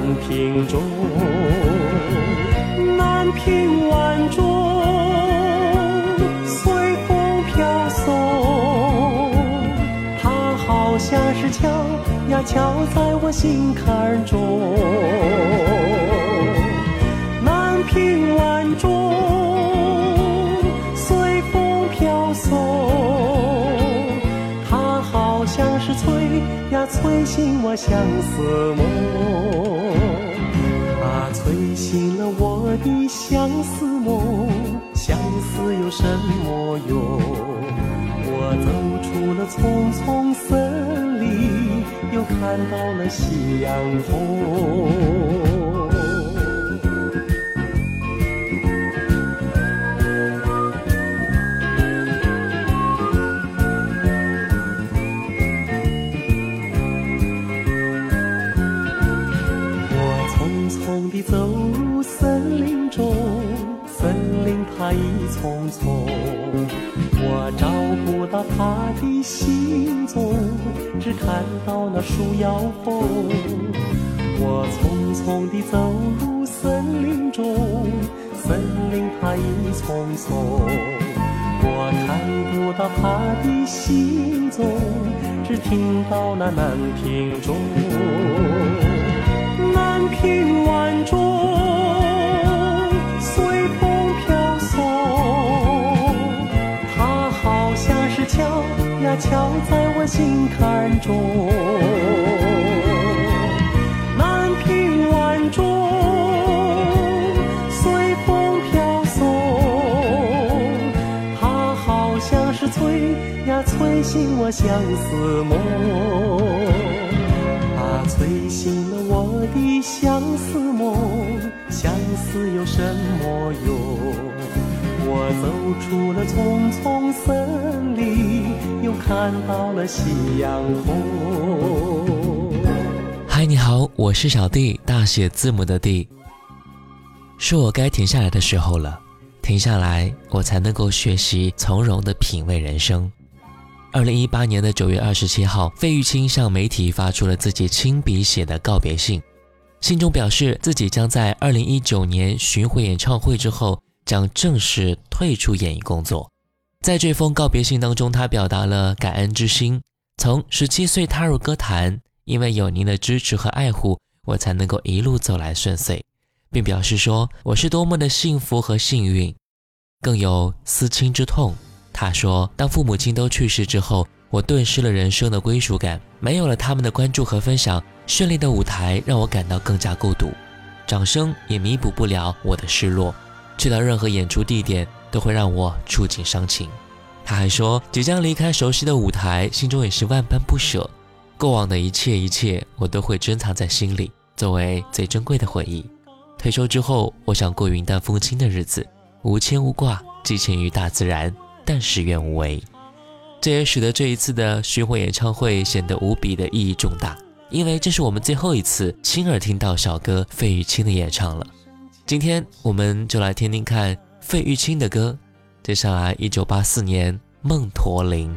南屏钟。南屏晚钟随风飘送，它好像是敲呀敲在我心坎中。南屏晚钟呀催醒我相思梦。催醒了我的相思梦，相思有什么用？我走出了丛丛森林，又看到了夕阳红。森林它一丛丛，我找不到他的行踪，只看到那树摇风。我匆匆地走入森林中，森林它一丛丛，我看不到他的行踪，只听到那南屏钟，南屏晚钟。敲在我心坎中，南屏晚钟随风飘送，它好像是催呀催醒我相思梦，它催醒了我的相思梦，相思有什么用？走出了丛丛森林，又看到了夕阳红。嗨，你好，我是小弟，大写字母的弟。是我该停下来的时候了，停下来，我才能够学习从容的品味人生。二零一八年的九月二十七号，费玉清向媒体发出了自己亲笔写的告别信，信中表示自己将在二零一九年巡回演唱会之后。将正式退出演艺工作。在这封告别信当中，他表达了感恩之心。从十七岁踏入歌坛，因为有您的支持和爱护，我才能够一路走来顺遂，并表示说我是多么的幸福和幸运，更有思亲之痛。他说，当父母亲都去世之后，我顿失了人生的归属感，没有了他们的关注和分享，绚丽的舞台让我感到更加孤独，掌声也弥补不了我的失落。去到任何演出地点都会让我触景伤情。他还说，即将离开熟悉的舞台，心中也是万般不舍。过往的一切一切，我都会珍藏在心里，作为最珍贵的回忆。退休之后，我想过云淡风轻的日子，无牵无挂，寄情于大自然，但使愿无违。这也使得这一次的巡回演唱会显得无比的意义重大，因为这是我们最后一次亲耳听到小哥费玉清的演唱了。今天我们就来听听看费玉清的歌。接下来，一九八四年，《梦驼铃》。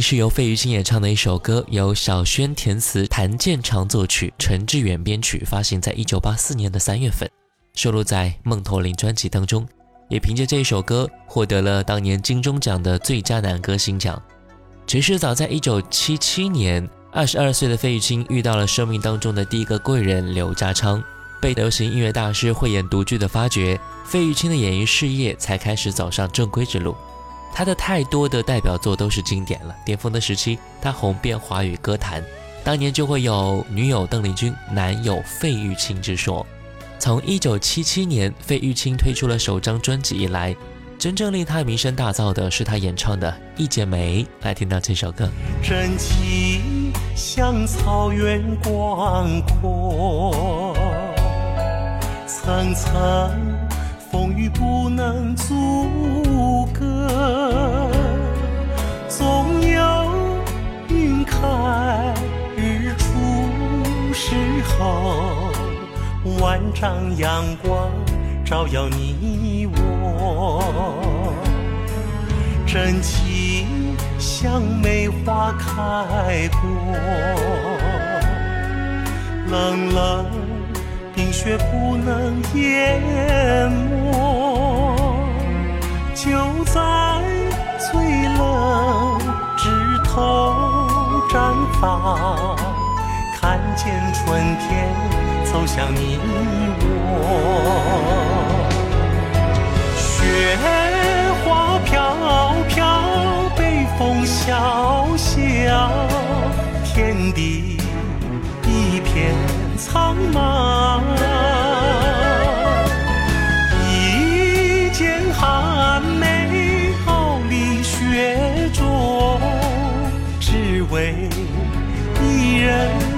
是由费玉清演唱的一首歌，由小轩填词，谭健常作曲，陈志远编曲，发行在一九八四年的三月份，收录在《梦驼铃》专辑当中。也凭借这一首歌获得了当年金钟奖的最佳男歌星奖。其实早在一九七七年，二十二岁的费玉清遇到了生命当中的第一个贵人刘家昌，被流行音乐大师慧眼独具的发掘，费玉清的演艺事业才开始走上正规之路。他的太多的代表作都是经典了，巅峰的时期他红遍华语歌坛，当年就会有女友邓丽君，男友费玉清之说。从一九七七年费玉清推出了首张专辑以来，真正令他名声大噪的是他演唱的《一剪梅》。来听到这首歌，真情像草原广阔，层层风雨不能阻，总有云开日出时候。万丈阳光照耀你我，真情像梅花开过，冷冷冰雪不能淹没，就在最冷枝头绽放，看见春天。走向你我，雪花飘飘，北风萧萧，天地一片苍茫。为一人。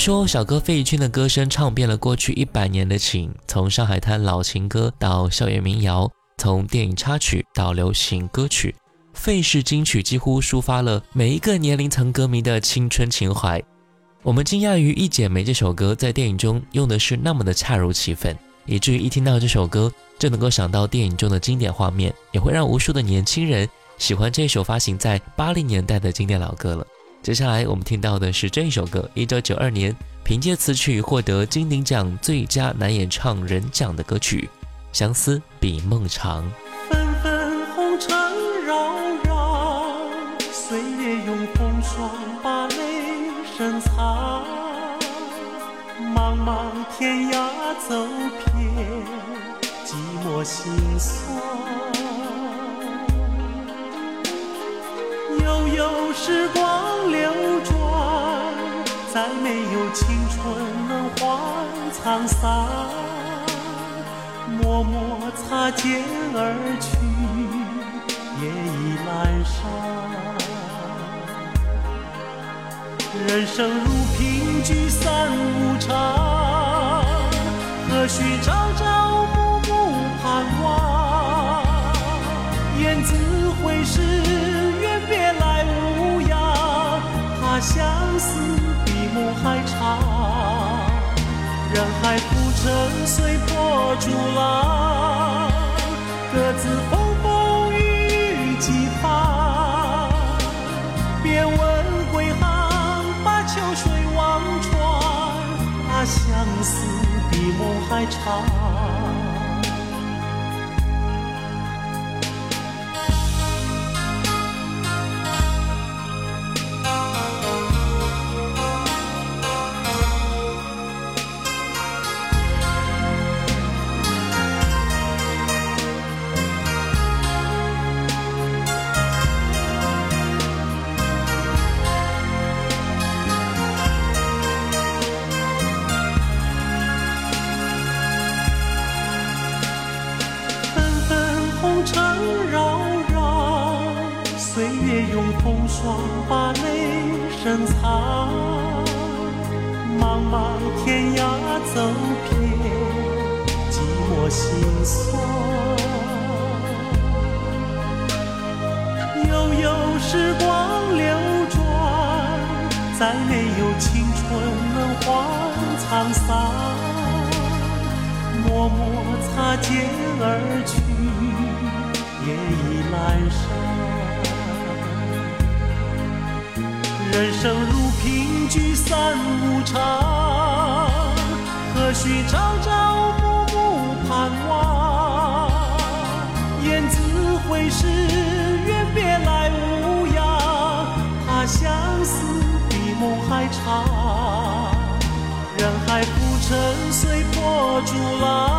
说，小哥费玉清的歌声唱遍了过去一百年的情，从上海滩老情歌到校园民谣，从电影插曲到流行歌曲，费氏金曲几乎抒发了每一个年龄层歌迷的青春情怀。我们惊讶于《一剪梅》这首歌在电影中用的是那么的恰如其分，以至于一听到这首歌就能够想到电影中的经典画面，也会让无数的年轻人喜欢这首发行在八零年代的经典老歌了。接下来我们听到的是这一首歌，一九九二年凭借此曲获得金鼎奖最佳男演唱人奖的歌曲《相思比梦长》。纷纷红尘扰扰，岁月用风霜把泪深藏。茫茫天涯走遍，寂寞心酸。有时光流转，再没有青春能换沧桑，默默擦肩而去，夜已阑珊。人生如凭据散无常，何须朝朝暮暮盼望？雁字回时，相思比。梦还长，人海浮沉，随波逐浪，各自风风雨雨几番。别问归航，把秋水望穿，怕相思比梦还长。风霜把泪深藏，茫茫天涯走遍，寂寞心酸。悠悠时光流转，再没有青春能换沧桑。默默擦肩而去，夜已阑珊。人生如平聚散无常，何须朝朝暮暮盼望？雁字回时，愿别来无恙。怕相思比梦还长。人海浮沉，随波逐浪，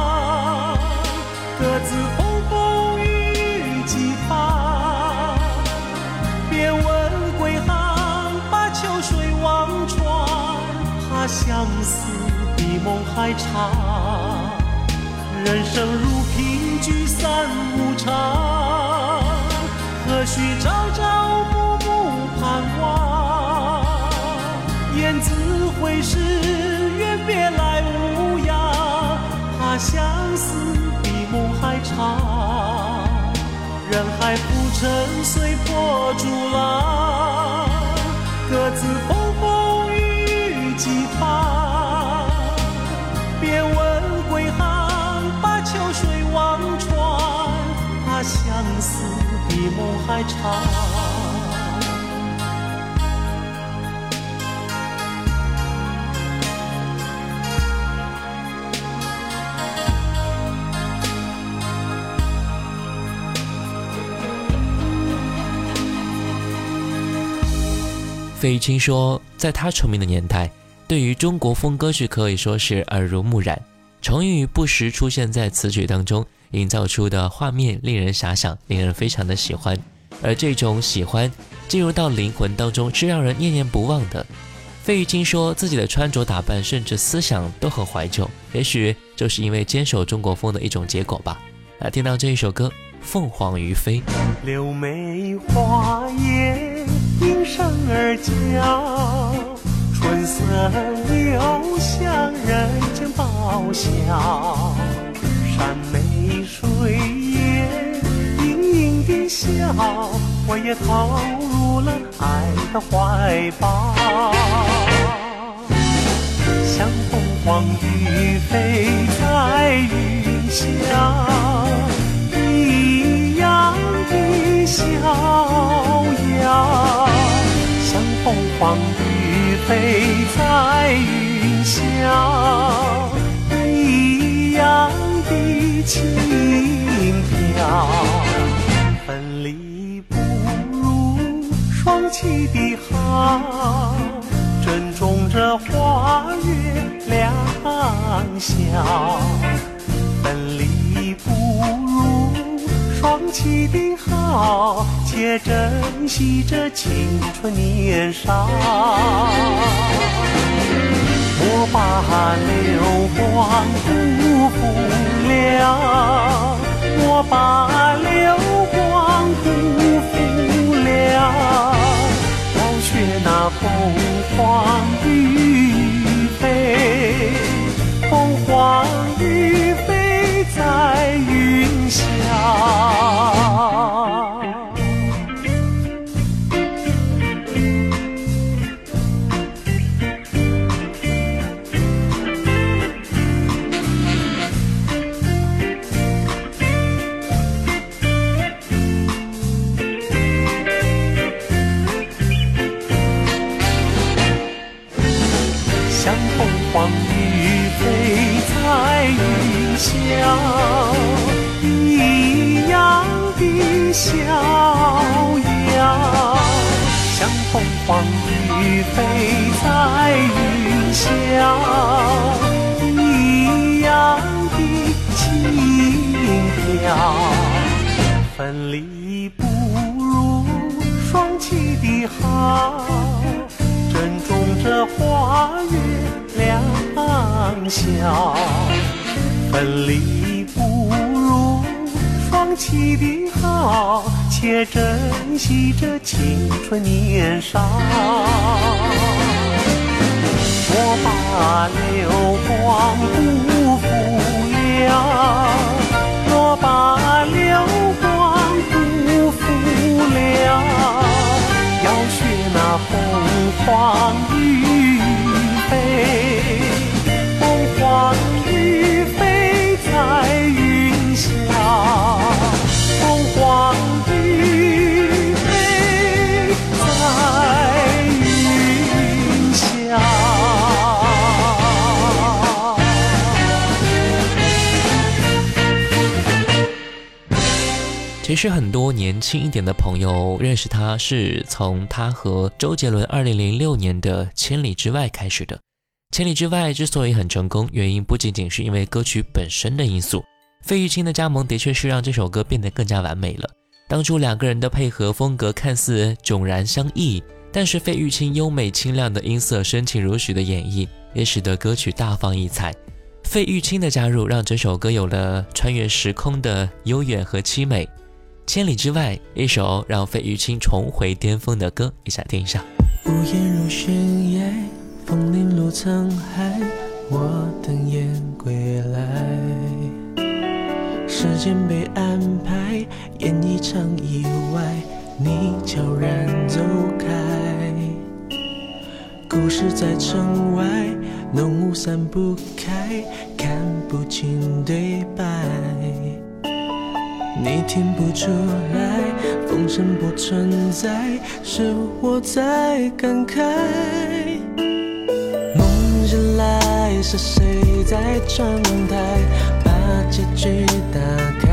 还长，人生如凭据散无常，何须朝朝暮暮盼望？雁字回时，愿别来无恙。怕相思比梦还长，人海浮沉，随波逐浪，各自还长。费玉清说，在他成名的年代。对于中国风歌曲可以说是耳濡目染，成语不时出现在词曲当中，营造出的画面令人遐想，令人非常的喜欢。而这种喜欢进入到灵魂当中，是让人念念不忘的。费玉清说自己的穿着打扮，甚至思想都很怀旧，也许就是因为坚守中国风的一种结果吧。来听到这一首歌《凤凰于飞》，柳梅花叶应声而叫。春色留香，人间报晓。山美水也，盈盈的笑，我也投入了爱的怀抱。像凤凰于飞在飞在云霄，一样的轻飘。分离不如双栖的好，珍重这花月良宵。起的好。且珍惜这青春年少，莫把流光辜负了，我把流光辜负了，要学那凤凰于飞，凤凰于飞在双栖的好，且珍惜这青春年少。我把流光辜负了，我把流光辜负了，要学那凤凰于飞，凤凰于飞。在云霄，其实很多年轻一点的朋友认识他是从他和周杰伦二零零六年的《千里之外》开始的。千里之外之所以很成功，原因不仅仅是因为歌曲本身的因素，费玉清的加盟的确是让这首歌变得更加完美了。当初两个人的配合风格看似迥然相异，但是费玉清优美清亮的音色、深情如许的演绎，也使得歌曲大放异彩。费玉清的加入让这首歌有了穿越时空的悠远和凄美。千里之外，一首让费玉清重回巅峰的歌，一起听一下。屋檐如悬崖。风铃落沧海，我等雁归来。时间被安排，演一场意外，你悄然走开。故事在城外，浓雾散不开，看不清对白。你听不出来，风声不存在，是我在感慨。梦醒来是谁在窗台结局打开？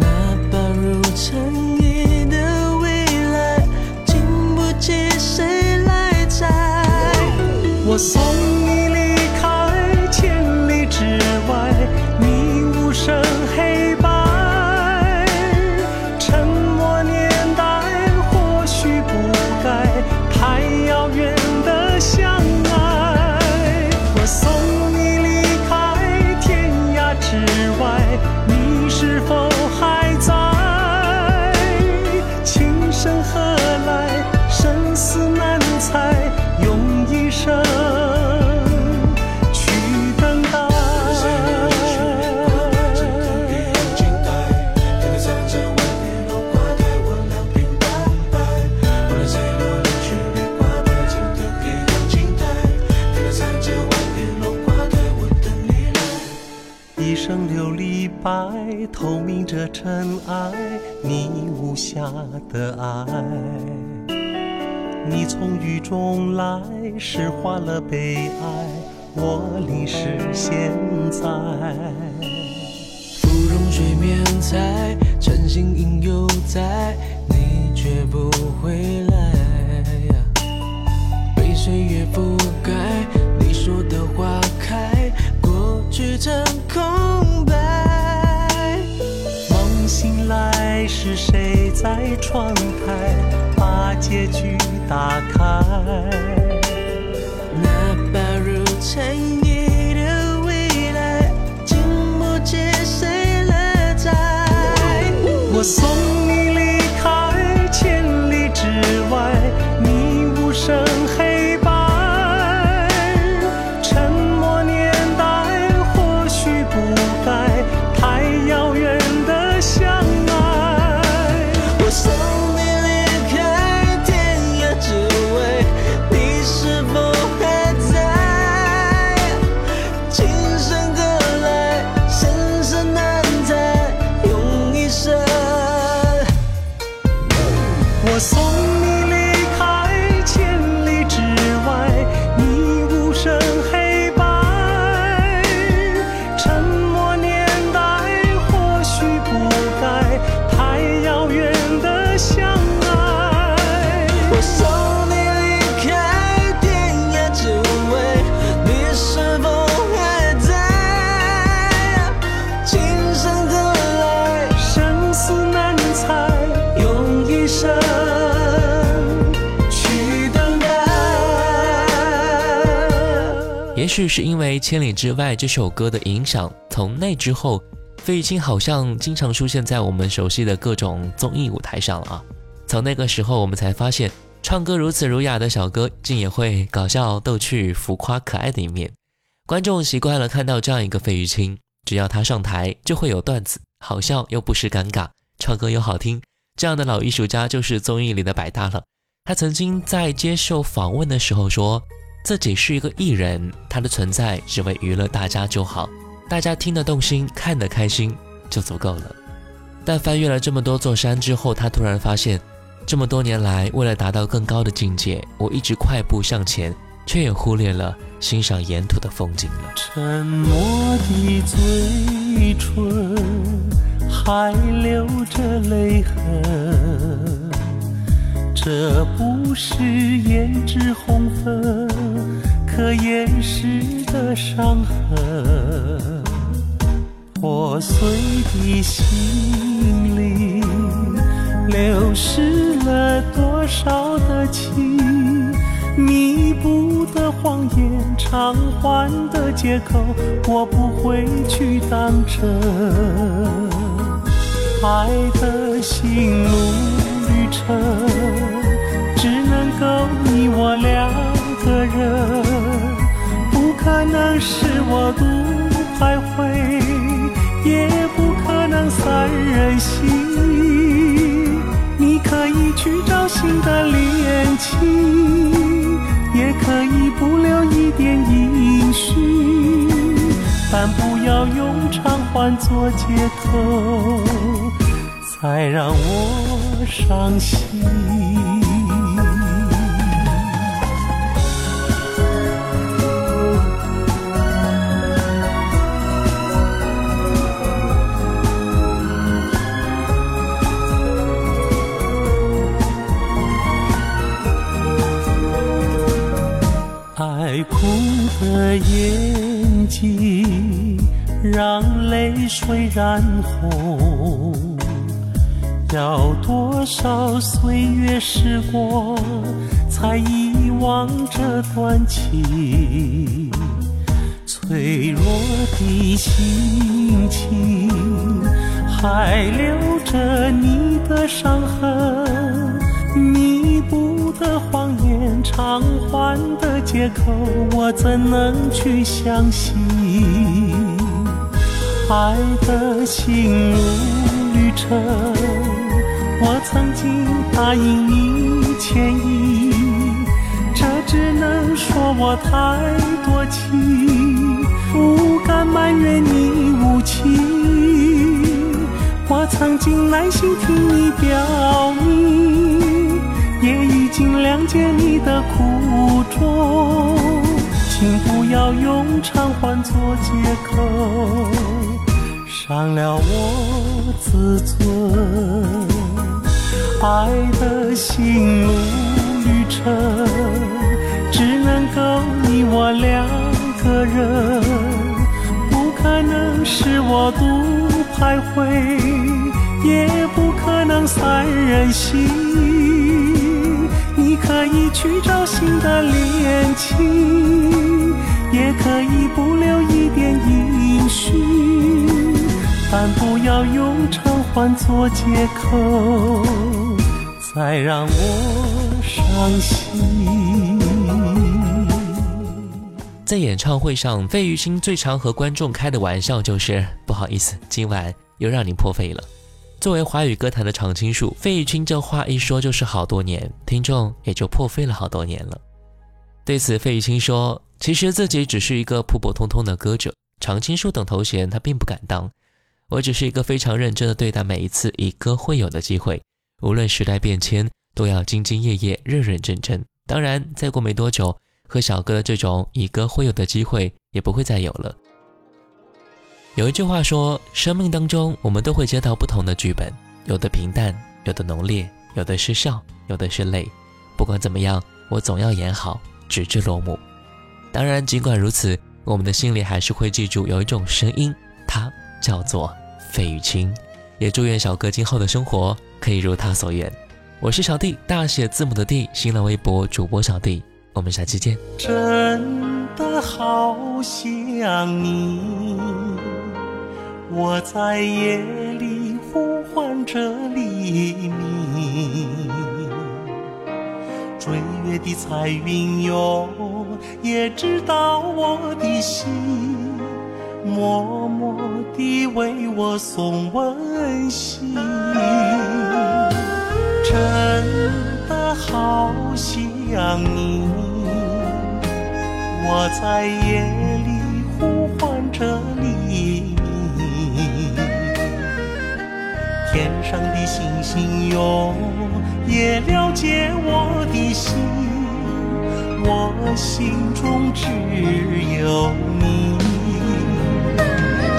那把如尘埃的未来，经不起谁来摘。我送爱，你无瑕的爱。你从雨中来，诗化了悲哀，我淋湿现在。芙蓉水面采，晨星影犹在，你却不回来。被岁月覆盖，你说的花开，过去曾谁在窗台把结局打开？那薄如蝉翼的未来，经不起谁来摘。我送千里之外》这首歌的影响，从那之后，费玉清好像经常出现在我们熟悉的各种综艺舞台上了啊。从那个时候，我们才发现，唱歌如此儒雅的小哥，竟也会搞笑、逗趣、浮夸、可爱的一面。观众习惯了看到这样一个费玉清，只要他上台，就会有段子，好笑又不失尴尬，唱歌又好听。这样的老艺术家就是综艺里的百搭了。他曾经在接受访问的时候说。自己是一个艺人，他的存在只为娱乐大家就好，大家听得动心，看得开心就足够了。但翻越了这么多座山之后，他突然发现，这么多年来，为了达到更高的境界，我一直快步向前，却也忽略了欣赏沿途的风景了。沉默的嘴唇还留着泪痕，这不是胭脂红粉可掩饰的伤痕。破碎的心灵流失了多少的情？弥补的谎言，偿还的借口，我不会去当真。爱的心路旅程，只能够你我两个人，可能是我独徘徊，也不可能三人行。你可以去找新的恋情，也可以不留一点音讯，但不要用偿还做借口，再让我伤心。的眼睛，让泪水染红。要多少岁月时光，才遗忘这段情？脆弱的心情，还留着你的伤痕。偿还的借口，我怎能去相信？爱的心路旅程，我曾经答应你牵引，这只能说我太多情，不敢埋怨你无情。我曾经耐心听你表明，也已经谅解你的苦衷，请不要用偿还做借口，伤了我自尊。爱的心路旅程，只能够你我两个人，不可能是我独徘徊，也不可能三人行。可以去找新的恋情，也可以不留一点音讯，但不要用偿还做借口，再让我伤心。在演唱会上，费玉清最常和观众开的玩笑就是：“不好意思，今晚又让你破费了。”作为华语歌坛的常青树，费玉清这话一说就是好多年，听众也就破费了好多年了。对此，费玉清说：“其实自己只是一个普普通通的歌者，常青树等头衔他并不敢当。我只是一个非常认真的对待每一次以歌会友的机会，无论时代变迁，都要兢兢业业、认认真真。当然，再过没多久。”和小哥的这种以歌会友的机会也不会再有了。有一句话说，生命当中我们都会接到不同的剧本，有的平淡，有的浓烈，有的是笑，有的是泪。不管怎么样，我总要演好，直至落幕。当然，尽管如此，我们的心里还是会记住有一种声音，它叫做费玉清。也祝愿小哥今后的生活可以如他所愿。我是小弟，大写字母的弟，新浪微博主播小弟。我们下期见。真的好想你，我在夜里呼唤着黎明。追月的彩云哟，也知道我的心，默默地为我送温馨。真的好想你。我在夜上的星星哟，也了解我的心，我心中只有你，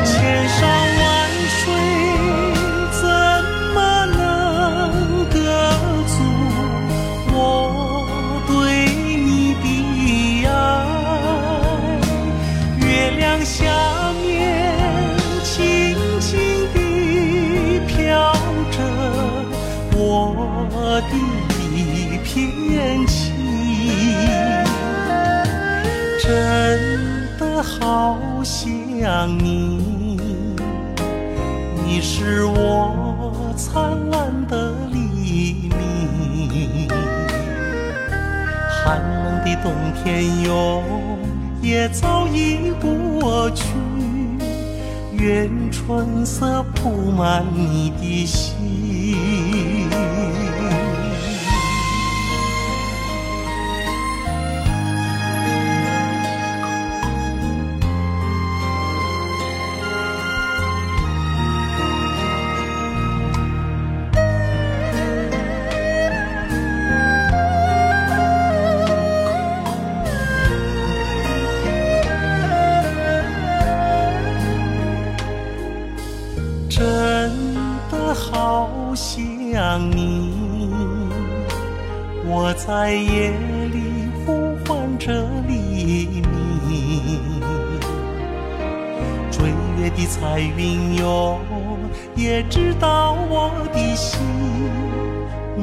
千山万水寒冷的冬天哟，也早已过去，愿春色铺满你的心。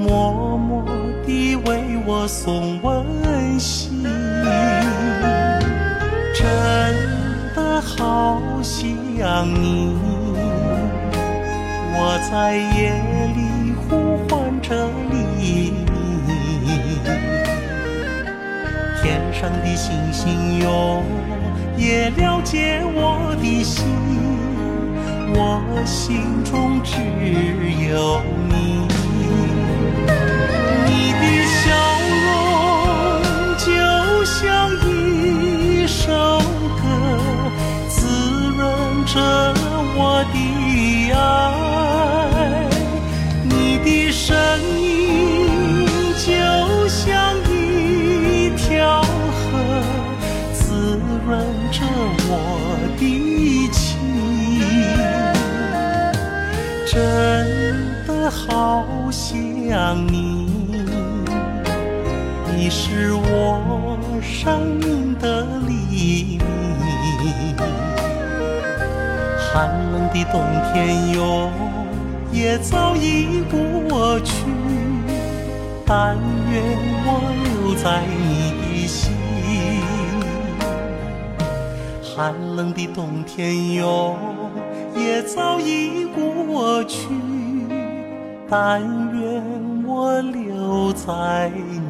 默默地为我送温馨。真的好想你。我在夜里呼唤着黎明，天上的星星哟，也了解我的心，我心中只有。你着我的爱，你的声音就像一条河，滋润着我的情。真的好想你，你是我生命的黎明。寒冷的冬天哟，也早已过去，但愿我留在你的心。寒冷的冬天哟，也早已过去，但愿我留在你。